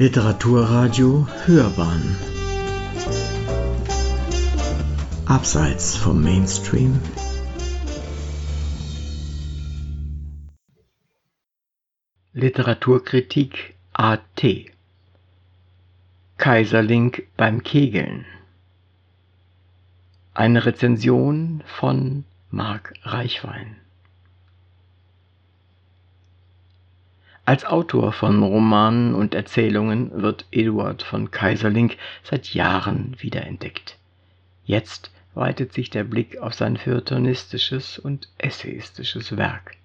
Literaturradio Hörbahn. Abseits vom Mainstream. Literaturkritik AT Kaiserling beim Kegeln. Eine Rezension von Marc Reichwein Als Autor von Romanen und Erzählungen wird Eduard von Keyserlingk seit Jahren wiederentdeckt. Jetzt weitet sich der Blick auf sein feuilletonistisches und essayistisches Werk.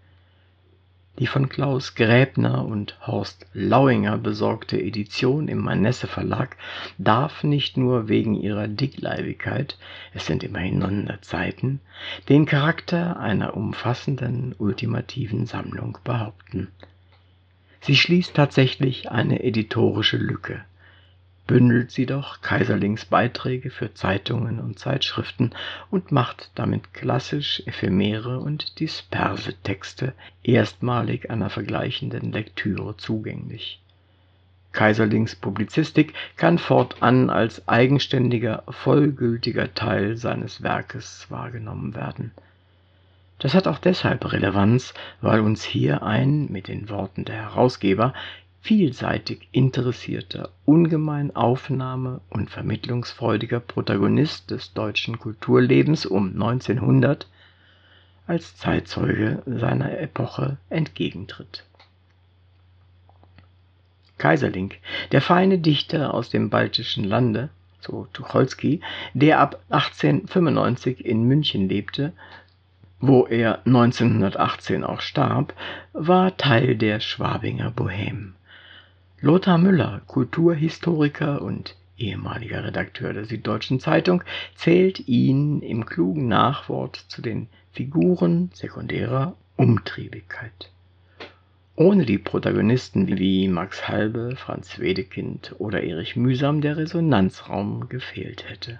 Die von Klaus Gräbner und Horst Lauinger besorgte Edition im Manesse Verlag darf nicht nur wegen ihrer Dickleibigkeit, es sind immerhin 900 Seiten, den Charakter einer umfassenden ultimativen Sammlung behaupten Sie schließt tatsächlich eine editorische Lücke, bündelt sie doch Kaiserlings Beiträge für Zeitungen und Zeitschriften und macht damit klassisch ephemere und disperse Texte erstmalig einer vergleichenden Lektüre zugänglich. Kaiserlings Publizistik kann fortan als eigenständiger, vollgültiger Teil seines Werkes wahrgenommen werden das hat auch deshalb Relevanz, weil uns hier ein, mit den Worten der Herausgeber, vielseitig interessierter, ungemein aufnahme- und vermittlungsfreudiger Protagonist des deutschen Kulturlebens um 1900 als Zeitzeuge seiner Epoche entgegentritt. Kaiserling, der feine Dichter aus dem baltischen Lande, so Tucholsky, der ab 1895 in München lebte, wo er 1918 auch starb, war Teil der Schwabinger Bohème. Lothar Müller, Kulturhistoriker und ehemaliger Redakteur der Süddeutschen Zeitung, zählt ihn im klugen Nachwort zu den Figuren sekundärer Umtriebigkeit. Ohne die Protagonisten wie Max Halbe, Franz Wedekind oder Erich Mühsam der Resonanzraum gefehlt hätte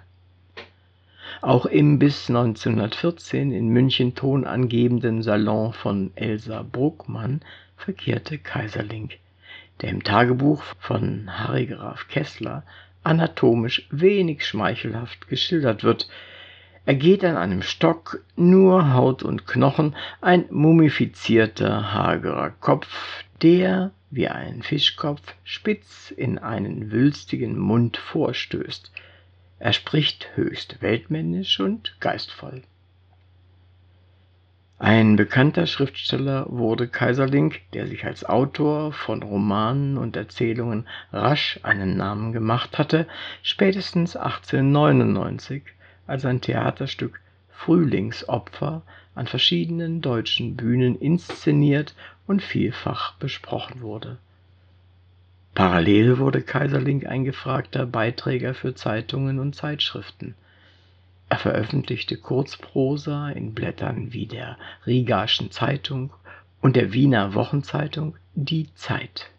auch im bis 1914 in München tonangebenden Salon von Elsa Bruckmann verkehrte Kaiserling, der im Tagebuch von Harry Graf Kessler anatomisch wenig schmeichelhaft geschildert wird. Er geht an einem Stock, nur Haut und Knochen, ein mumifizierter, hagerer Kopf, der, wie ein Fischkopf, spitz in einen wülstigen Mund vorstößt. Er spricht höchst weltmännisch und geistvoll. Ein bekannter Schriftsteller wurde Kaiserling, der sich als Autor von Romanen und Erzählungen rasch einen Namen gemacht hatte, spätestens 1899, als sein Theaterstück Frühlingsopfer an verschiedenen deutschen Bühnen inszeniert und vielfach besprochen wurde Parallel wurde Kaiserling ein gefragter Beiträger für Zeitungen und Zeitschriften. Er veröffentlichte Kurzprosa in Blättern wie der Rigaschen Zeitung und der Wiener Wochenzeitung Die Zeit.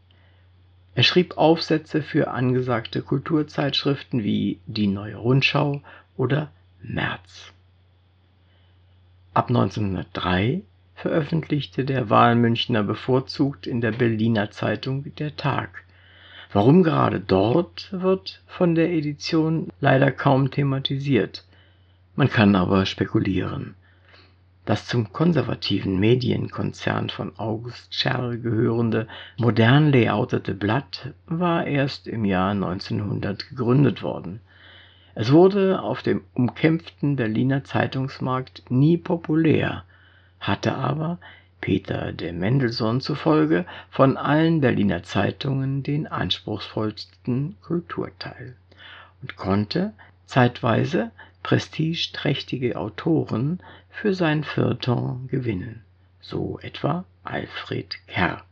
Er schrieb Aufsätze für angesagte Kulturzeitschriften wie Die Neue Rundschau oder März. Ab 1903 veröffentlichte der Wahlmünchner bevorzugt in der Berliner Zeitung Der Tag Warum gerade dort, wird von der Edition leider kaum thematisiert. Man kann aber spekulieren. Das zum konservativen Medienkonzern von August Scherl gehörende, modern layoutete Blatt war erst im Jahr 1900 gegründet worden. Es wurde auf dem umkämpften Berliner Zeitungsmarkt nie populär, hatte aber Peter de Mendelssohn zufolge von allen Berliner Zeitungen den anspruchsvollsten Kulturteil und konnte zeitweise prestigeträchtige Autoren für sein Feuilleton gewinnen, so etwa Alfred Kerr,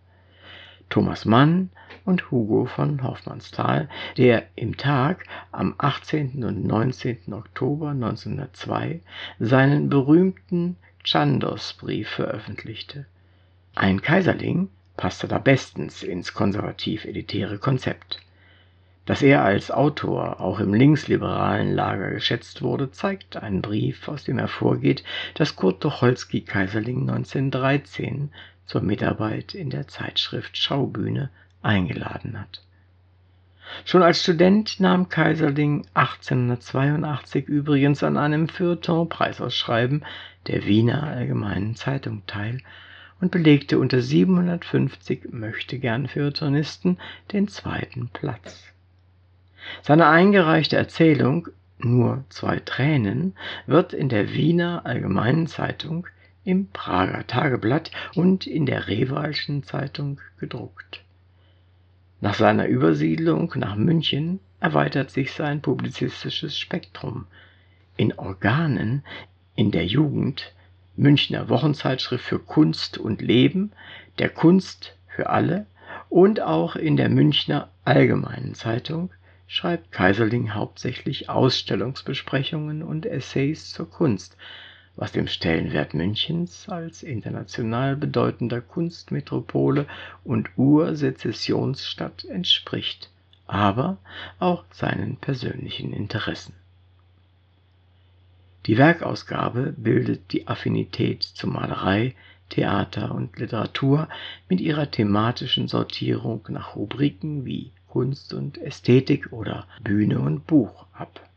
Thomas Mann und Hugo von Hoffmannsthal, der im Tag am 18. und 19. Oktober 1902 seinen berühmten Chandos-Brief veröffentlichte. Ein Kaiserling passte da bestens ins konservativ-elitäre Konzept. Dass er als Autor auch im linksliberalen Lager geschätzt wurde, zeigt ein Brief, aus dem hervorgeht, dass Kurt Tucholsky Kaiserling 1913 zur Mitarbeit in der Zeitschrift Schaubühne eingeladen hat. Schon als Student nahm Kaiserling 1882 übrigens an einem Feuilleton-Preisausschreiben der Wiener Allgemeinen Zeitung teil und belegte unter 750 Möchtegern-Feuilletonisten den zweiten Platz. Seine eingereichte Erzählung Nur zwei Tränen wird in der Wiener Allgemeinen Zeitung, im Prager Tageblatt und in der Rewalschen Zeitung gedruckt. Nach seiner Übersiedlung nach München erweitert sich sein publizistisches Spektrum. In Organen, in der Jugend, Münchner Wochenzeitschrift für Kunst und Leben, der Kunst für alle und auch in der Münchner Allgemeinen Zeitung schreibt Kaiserling hauptsächlich Ausstellungsbesprechungen und Essays zur Kunst, was dem Stellenwert Münchens als international bedeutender Kunstmetropole und Ursezessionsstadt entspricht, aber auch seinen persönlichen Interessen. Die Werkausgabe bildet die Affinität zu Malerei, Theater und Literatur mit ihrer thematischen Sortierung nach Rubriken wie Kunst und Ästhetik oder Bühne und Buch ab.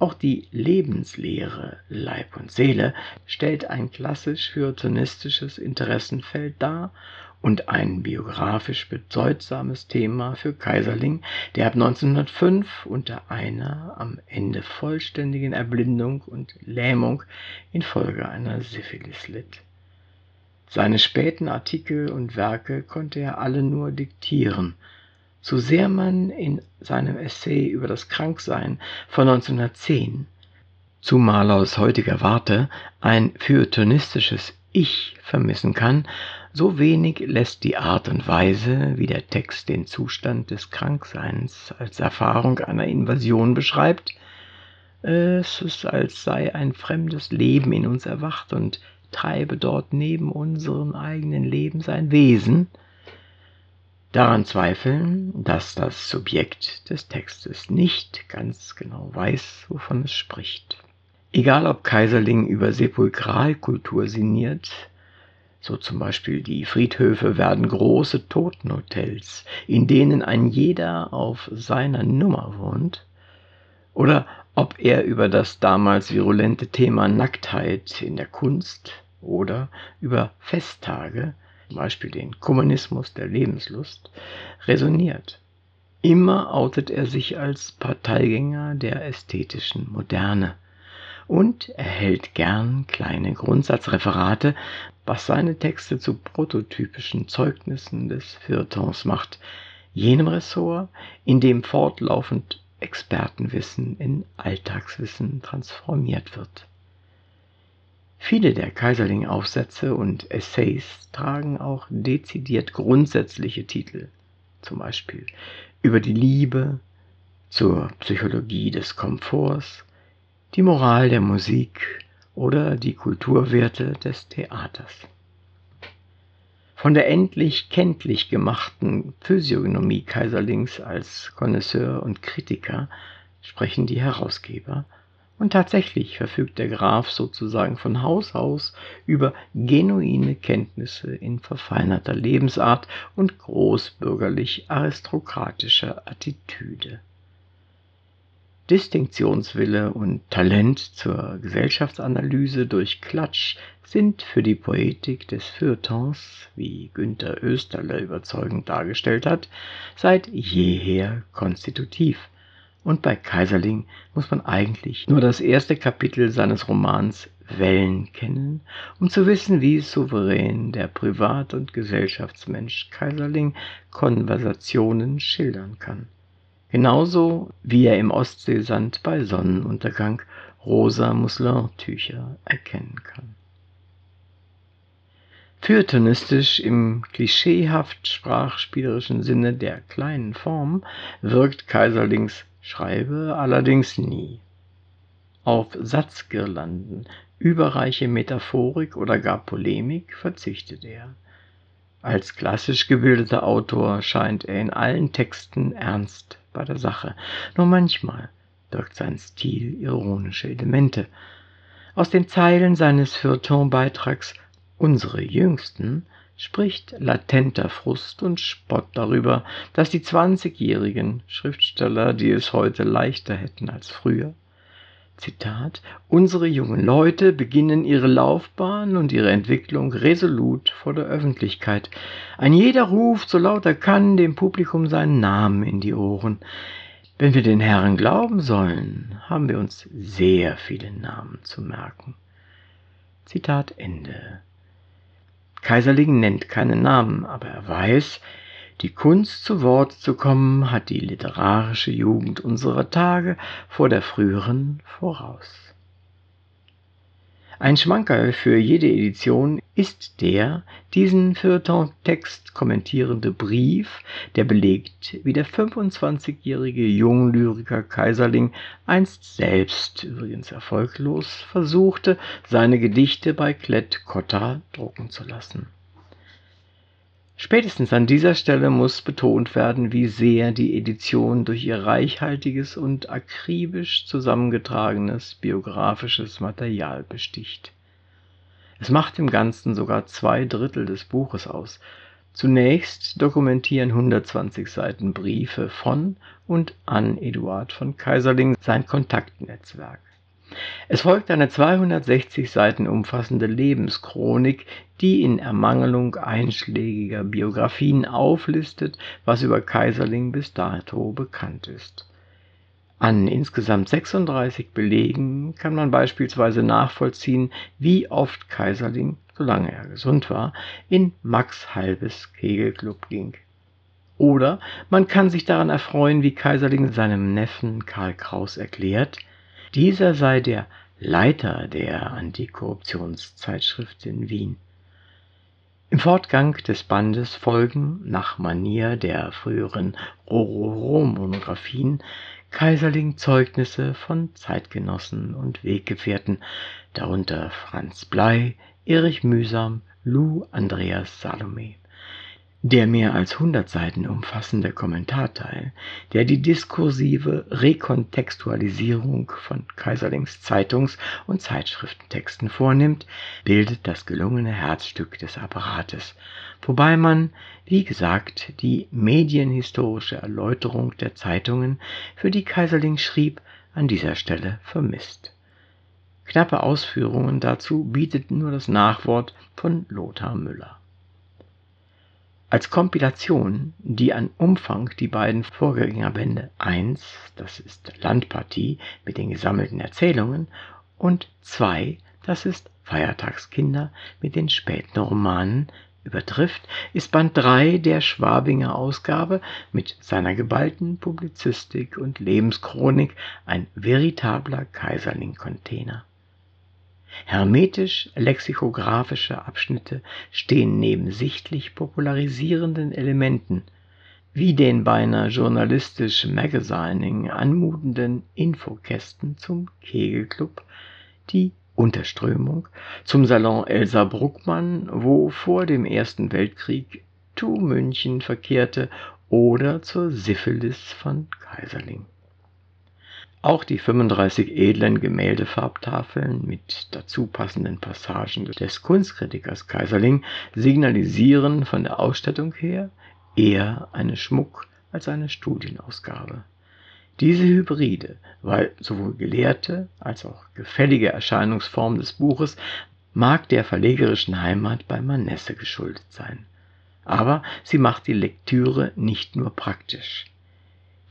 Auch die Lebenslehre Leib und Seele stellt ein klassisch feuilletonistisches Interessenfeld dar und ein biografisch bedeutsames Thema für Kaiserling, der ab 1905 unter einer am Ende vollständigen Erblindung und Lähmung infolge einer Syphilis litt. Seine späten Artikel und Werke konnte er alle nur diktieren. So sehr man in seinem Essay über das Kranksein von 1910, zumal aus heutiger Warte, ein feuilletonistisches Ich vermissen kann, so wenig lässt die Art und Weise, wie der Text den Zustand des Krankseins als Erfahrung einer Invasion beschreibt, es ist, als sei ein fremdes Leben in uns erwacht und treibe dort neben unserem eigenen Leben sein Wesen, daran zweifeln, dass das Subjekt des Textes nicht ganz genau weiß, wovon es spricht. Egal ob Kaiserling über Sepulkralkultur sinniert, so zum Beispiel die Friedhöfe werden große Totenhotels, in denen ein jeder auf seiner Nummer wohnt, oder ob er über das damals virulente Thema Nacktheit in der Kunst oder über Festtage, zum Beispiel den Kommunismus der Lebenslust, resoniert. Immer outet er sich als Parteigänger der ästhetischen Moderne und er hält gern kleine Grundsatzreferate, was seine Texte zu prototypischen Zeugnissen des Feuilletons macht, jenem Ressort, in dem fortlaufend Expertenwissen in Alltagswissen transformiert wird. Viele der Kaiserling-Aufsätze und Essays tragen auch dezidiert grundsätzliche Titel, zum Beispiel über die Liebe, zur Psychologie des Komforts, die Moral der Musik oder die Kulturwerte des Theaters. Von der endlich kenntlich gemachten Physiognomie Kaiserlings als Connoisseur und Kritiker sprechen die Herausgeber, und tatsächlich verfügt der Graf sozusagen von Haus aus über genuine Kenntnisse in verfeinerter Lebensart und großbürgerlich aristokratischer Attitüde. Distinktionswille und Talent zur Gesellschaftsanalyse durch Klatsch sind für die Poetik des Feuilletons, wie Günther Oesterle überzeugend dargestellt hat, seit jeher konstitutiv. Und bei Kaiserling muss man eigentlich nur das erste Kapitel seines Romans Wellen kennen, um zu wissen, wie souverän der Privat- und Gesellschaftsmensch Kaiserling Konversationen schildern kann genauso wie er im Ostseesand bei Sonnenuntergang rosa Muslintücher erkennen kann. Feuilletonistisch im klischeehaft sprachspielerischen Sinne der kleinen Form wirkt Kaiserlings Schreibe allerdings nie. Auf Satzgirlanden, überreiche Metaphorik oder gar Polemik verzichtet er. Als klassisch gebildeter Autor scheint er in allen Texten ernst bei der Sache. Nur manchmal birgt sein Stil ironische Elemente. Aus den Zeilen seines Feuilleton-Beitrags Unsere Jüngsten spricht latenter Frust und Spott darüber, dass die 20-jährigen Schriftsteller, die es heute leichter hätten als früher, Zitat, unsere jungen Leute beginnen ihre Laufbahn und ihre Entwicklung resolut vor der Öffentlichkeit. Ein jeder ruft, so laut er kann, dem Publikum seinen Namen in die Ohren. Wenn wir den Herren glauben sollen, haben wir uns sehr viele Namen zu merken. Zitat Ende. Kaiserling nennt keinen Namen, aber er weiß, die Kunst zu Wort zu kommen hat die literarische Jugend unserer Tage vor der früheren voraus. Ein Schmankerl für jede Edition ist der diesen Feuilleton-Text kommentierende Brief, der belegt, wie der 25-jährige Junglyriker Kaiserling einst selbst, übrigens erfolglos, versuchte, seine Gedichte bei Klett Cotta drucken zu lassen Spätestens an dieser Stelle muss betont werden, wie sehr die Edition durch ihr reichhaltiges und akribisch zusammengetragenes biografisches Material besticht. Es macht im Ganzen sogar zwei Drittel des Buches aus. Zunächst dokumentieren 120 Seiten Briefe von und an Eduard von Kaiserling sein Kontaktnetzwerk. Es folgt eine 260 Seiten umfassende Lebenschronik, die in Ermangelung einschlägiger Biografien auflistet, was über Kaiserling bis dato bekannt ist. An insgesamt 36 Belegen kann man beispielsweise nachvollziehen, wie oft Kaiserling, solange er gesund war, in Max Halbes Kegelclub ging. Oder man kann sich daran erfreuen, wie Kaiserling seinem Neffen Karl Kraus erklärt, dieser sei der Leiter der Antikorruptionszeitschrift in Wien. Im Fortgang des Bandes folgen, nach Manier der früheren Rororo-Monographien, Kaiserling Zeugnisse von Zeitgenossen und Weggefährten, darunter Franz Blei, Erich Mühsam, Lou Andreas Salome der mehr als 100 Seiten umfassende Kommentarteil, der die diskursive Rekontextualisierung von Kaiserlings Zeitungs- und Zeitschriftentexten vornimmt, bildet das gelungene Herzstück des Apparates, wobei man, wie gesagt, die medienhistorische Erläuterung der Zeitungen, für die Kaiserling schrieb, an dieser Stelle vermisst. Knappe Ausführungen dazu bietet nur das Nachwort von Lothar Müller als Kompilation, die an Umfang die beiden Vorgängerbände 1, das ist Landpartie mit den gesammelten Erzählungen, und 2, das ist Feiertagskinder mit den späten Romanen, übertrifft, ist Band 3 der Schwabinger Ausgabe mit seiner geballten Publizistik und Lebenschronik ein veritabler Kaiserling-Container Hermetisch-lexikographische Abschnitte stehen neben sichtlich popularisierenden Elementen wie den beinahe journalistisch Magazining anmutenden Infokästen zum Kegelclub, die Unterströmung, zum Salon Elsa Bruckmann, wo vor dem Ersten Weltkrieg Tu München verkehrte, oder zur Syphilis von Kaiserling auch die 35 edlen Gemäldefarbtafeln mit dazu passenden Passagen des Kunstkritikers Kaiserling signalisieren von der Ausstattung her eher eine Schmuck- als eine Studienausgabe. Diese hybride, weil sowohl gelehrte als auch gefällige Erscheinungsform des Buches mag der verlegerischen Heimat bei Manesse geschuldet sein. Aber sie macht die Lektüre nicht nur praktisch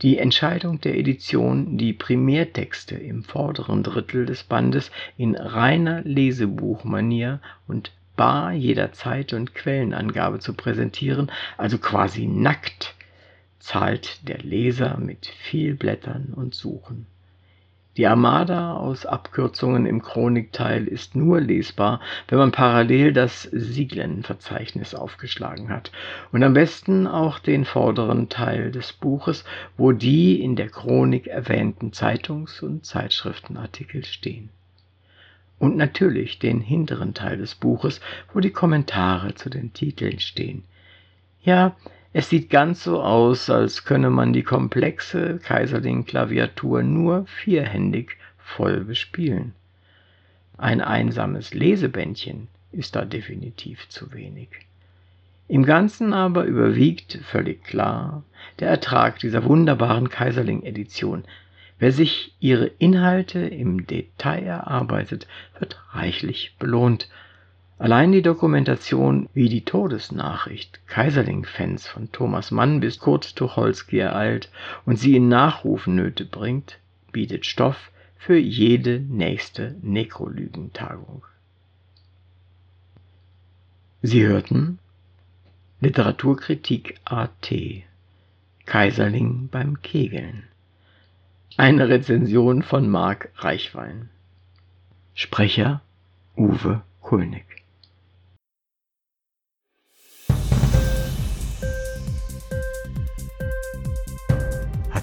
die Entscheidung der Edition, die Primärtexte im vorderen Drittel des Bandes in reiner Lesebuchmanier und bar jeder Zeit und Quellenangabe zu präsentieren, also quasi nackt, zahlt der Leser mit viel Blättern und Suchen die Armada aus Abkürzungen im Chronikteil ist nur lesbar, wenn man parallel das Sieglenverzeichnis aufgeschlagen hat und am besten auch den vorderen Teil des Buches, wo die in der Chronik erwähnten Zeitungs- und Zeitschriftenartikel stehen. Und natürlich den hinteren Teil des Buches, wo die Kommentare zu den Titeln stehen. Ja, es sieht ganz so aus, als könne man die komplexe Kaiserling-Klaviatur nur vierhändig voll bespielen. Ein einsames Lesebändchen ist da definitiv zu wenig. Im Ganzen aber überwiegt völlig klar der Ertrag dieser wunderbaren Kaiserling-Edition. Wer sich ihre Inhalte im Detail erarbeitet, wird reichlich belohnt. Allein die Dokumentation, wie die Todesnachricht Kaiserling-Fans von Thomas Mann bis Kurt Tucholsky ereilt und sie in Nachrufnöte bringt, bietet Stoff für jede nächste Nekrolügentagung. Sie hörten Literaturkritik AT Kaiserling beim Kegeln. Eine Rezension von Marc Reichwein. Sprecher Uwe Kulnig.